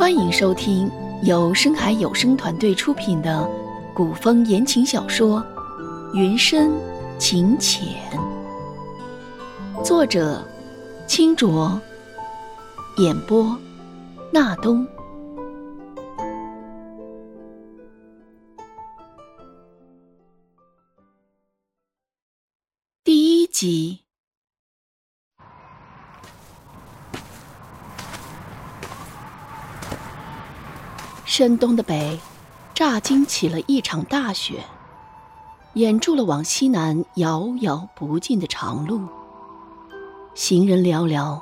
欢迎收听由深海有声团队出品的古风言情小说《云深情浅》，作者：清浊，演播：纳东。第一集。深冬的北，乍惊起了一场大雪，掩住了往西南遥遥不尽的长路。行人寥寥，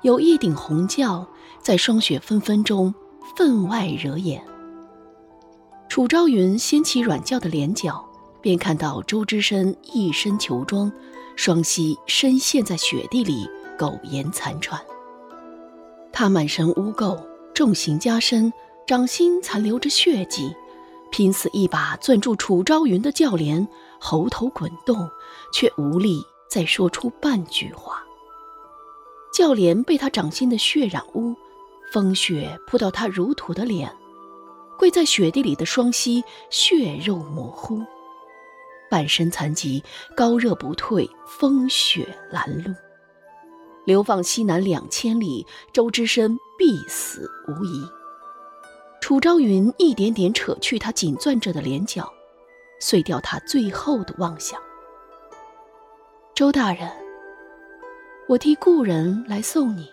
有一顶红轿在霜雪纷纷中分外惹眼。楚昭云掀起软轿的帘角，便看到周之深一身裘装，双膝深陷在雪地里，苟延残喘。他满身污垢，重刑加身。掌心残留着血迹，拼死一把攥住楚昭云的轿帘，喉头滚动，却无力再说出半句话。轿帘被他掌心的血染污，风雪扑到他如土的脸，跪在雪地里的双膝血肉模糊，半身残疾，高热不退，风雪拦路，流放西南两千里，周之深必死无疑。楚昭云一点点扯去他紧攥着的脸角，碎掉他最后的妄想。周大人，我替故人来送你。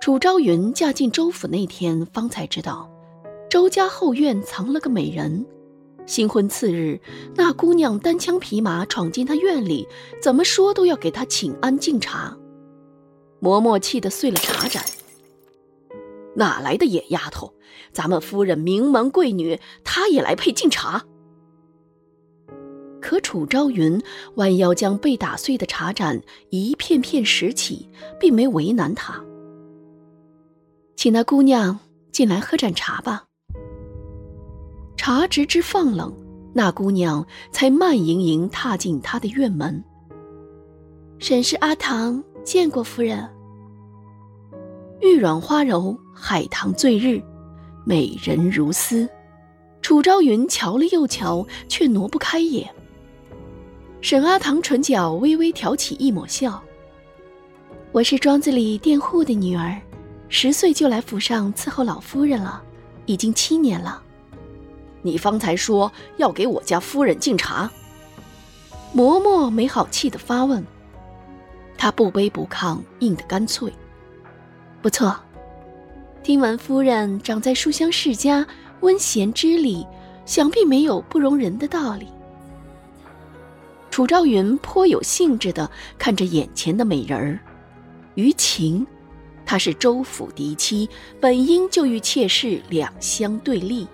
楚昭云嫁进周府那天，方才知道。周家后院藏了个美人，新婚次日，那姑娘单枪匹马闯进他院里，怎么说都要给他请安敬茶。嬷嬷气得碎了茶盏，哪来的野丫头？咱们夫人名门贵女，她也来配敬茶？可楚昭云弯腰将被打碎的茶盏一片片拾起，并没为难他，请那姑娘进来喝盏茶吧。茶直至放冷，那姑娘才慢盈盈踏进他的院门。沈氏阿唐见过夫人。玉软花柔，海棠醉日，美人如丝。楚昭云瞧了又瞧，却挪不开眼。沈阿唐唇角微微挑起一抹笑：“我是庄子里佃户的女儿，十岁就来府上伺候老夫人了，已经七年了。”你方才说要给我家夫人敬茶，嬷嬷没好气的发问。他不卑不亢，应得干脆。不错，听闻夫人长在书香世家，温贤知礼，想必没有不容人的道理。楚昭云颇有兴致的看着眼前的美人儿，于情，她是周府嫡妻，本应就与妾室两相对立。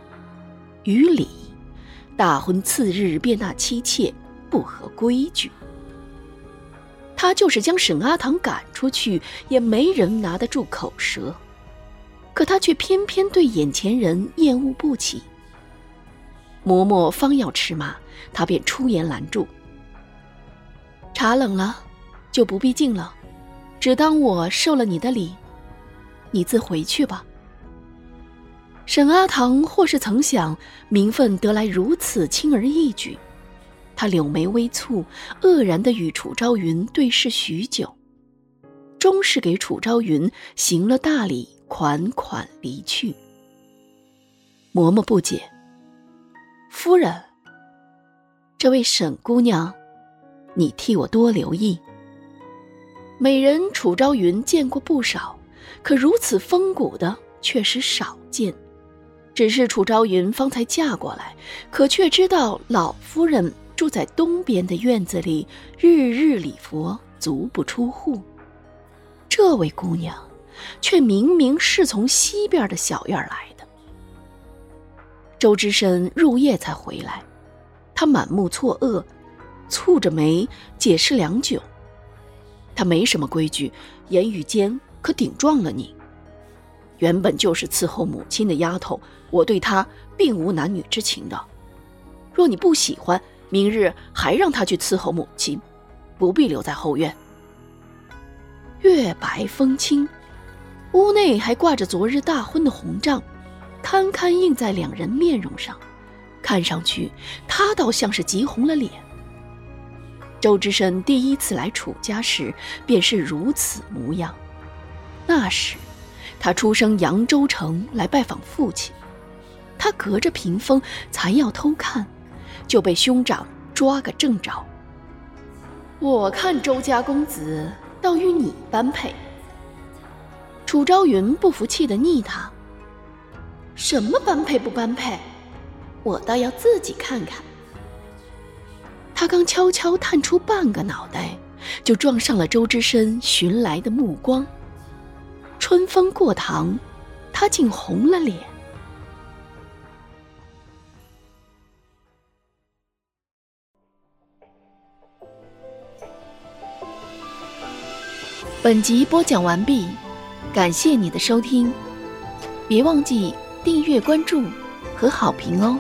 于礼，大婚次日便纳妻妾，不合规矩。他就是将沈阿棠赶出去，也没人拿得住口舌。可他却偏偏对眼前人厌恶不起。嬷嬷方要吃马，他便出言拦住：“茶冷了，就不必敬了，只当我受了你的礼，你自回去吧。”沈阿棠或是曾想名分得来如此轻而易举，他柳眉微蹙，愕然地与楚昭云对视许久，终是给楚昭云行了大礼，款款离去。嬷嬷不解：“夫人，这位沈姑娘，你替我多留意。美人楚昭云见过不少，可如此风骨的却是少见。”只是楚昭云方才嫁过来，可却知道老夫人住在东边的院子里，日日礼佛，足不出户。这位姑娘，却明明是从西边的小院来的。周之深入夜才回来，他满目错愕，蹙着眉解释良久。他没什么规矩，言语间可顶撞了你。原本就是伺候母亲的丫头，我对她并无男女之情的。若你不喜欢，明日还让她去伺候母亲，不必留在后院。月白风清，屋内还挂着昨日大婚的红帐，堪堪映在两人面容上，看上去他倒像是急红了脸。周之深第一次来楚家时便是如此模样，那时他出生扬州城来拜访父亲，他隔着屏风才要偷看，就被兄长抓个正着。我看周家公子。倒与你般配。楚昭云不服气的逆他：“什么般配不般配？我倒要自己看看。”他刚悄悄探出半个脑袋，就撞上了周之深寻来的目光。春风过堂，他竟红了脸。本集播讲完毕，感谢你的收听，别忘记订阅、关注和好评哦。